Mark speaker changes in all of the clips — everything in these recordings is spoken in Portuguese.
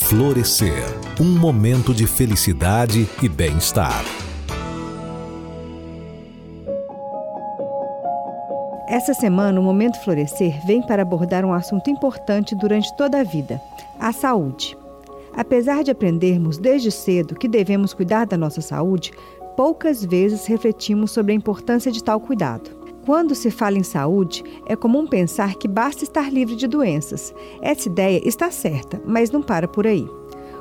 Speaker 1: Florescer um momento de felicidade e bem-estar.
Speaker 2: Essa semana, o Momento Florescer vem para abordar um assunto importante durante toda a vida: a saúde. Apesar de aprendermos desde cedo que devemos cuidar da nossa saúde, poucas vezes refletimos sobre a importância de tal cuidado. Quando se fala em saúde, é comum pensar que basta estar livre de doenças. Essa ideia está certa, mas não para por aí.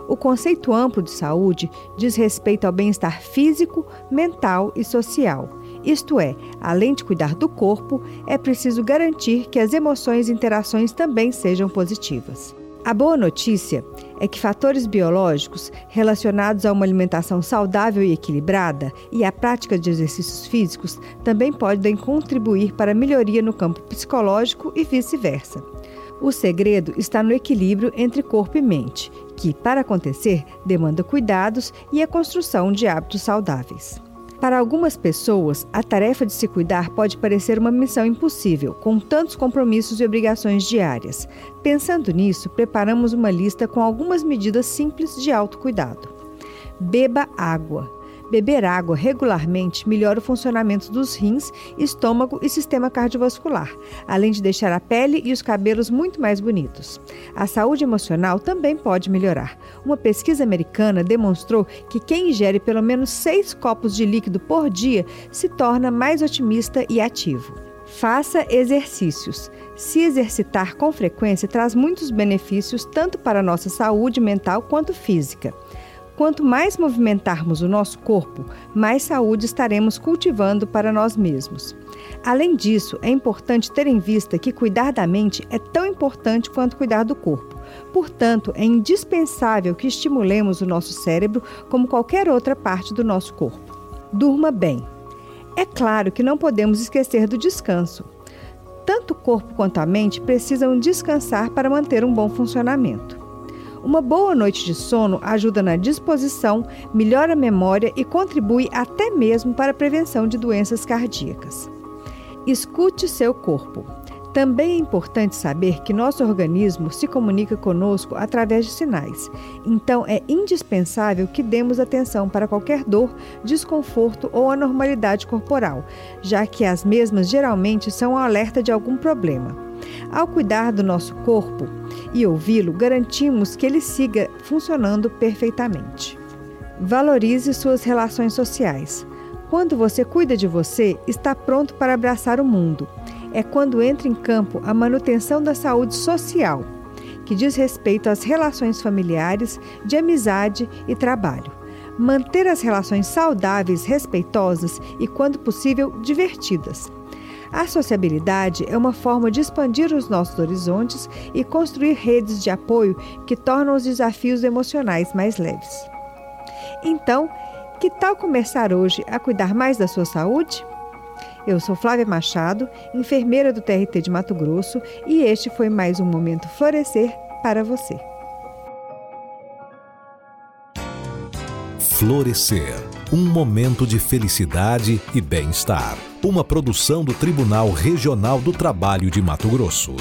Speaker 2: O conceito amplo de saúde diz respeito ao bem-estar físico, mental e social. Isto é, além de cuidar do corpo, é preciso garantir que as emoções e interações também sejam positivas. A boa notícia é que fatores biológicos relacionados a uma alimentação saudável e equilibrada e à prática de exercícios físicos também podem contribuir para a melhoria no campo psicológico e vice-versa. O segredo está no equilíbrio entre corpo e mente, que, para acontecer, demanda cuidados e a construção de hábitos saudáveis. Para algumas pessoas, a tarefa de se cuidar pode parecer uma missão impossível, com tantos compromissos e obrigações diárias. Pensando nisso, preparamos uma lista com algumas medidas simples de autocuidado. Beba água. Beber água regularmente melhora o funcionamento dos rins, estômago e sistema cardiovascular, além de deixar a pele e os cabelos muito mais bonitos. A saúde emocional também pode melhorar. Uma pesquisa americana demonstrou que quem ingere pelo menos seis copos de líquido por dia se torna mais otimista e ativo. Faça exercícios. Se exercitar com frequência traz muitos benefícios tanto para a nossa saúde mental quanto física. Quanto mais movimentarmos o nosso corpo, mais saúde estaremos cultivando para nós mesmos. Além disso, é importante ter em vista que cuidar da mente é tão importante quanto cuidar do corpo. Portanto, é indispensável que estimulemos o nosso cérebro como qualquer outra parte do nosso corpo. Durma bem. É claro que não podemos esquecer do descanso. Tanto o corpo quanto a mente precisam descansar para manter um bom funcionamento. Uma boa noite de sono ajuda na disposição, melhora a memória e contribui até mesmo para a prevenção de doenças cardíacas. Escute seu corpo. Também é importante saber que nosso organismo se comunica conosco através de sinais. Então, é indispensável que demos atenção para qualquer dor, desconforto ou anormalidade corporal, já que as mesmas geralmente são um alerta de algum problema. Ao cuidar do nosso corpo e ouvi-lo, garantimos que ele siga funcionando perfeitamente. Valorize suas relações sociais. Quando você cuida de você, está pronto para abraçar o mundo. É quando entra em campo a manutenção da saúde social, que diz respeito às relações familiares, de amizade e trabalho. Manter as relações saudáveis, respeitosas e, quando possível, divertidas a sociabilidade é uma forma de expandir os nossos horizontes e construir redes de apoio que tornam os desafios emocionais mais leves. Então, que tal começar hoje a cuidar mais da sua saúde? Eu sou Flávia Machado, enfermeira do TRT de Mato Grosso, e este foi mais um Momento Florescer para você.
Speaker 1: Florescer um momento de felicidade e bem-estar. Uma produção do Tribunal Regional do Trabalho de Mato Grosso.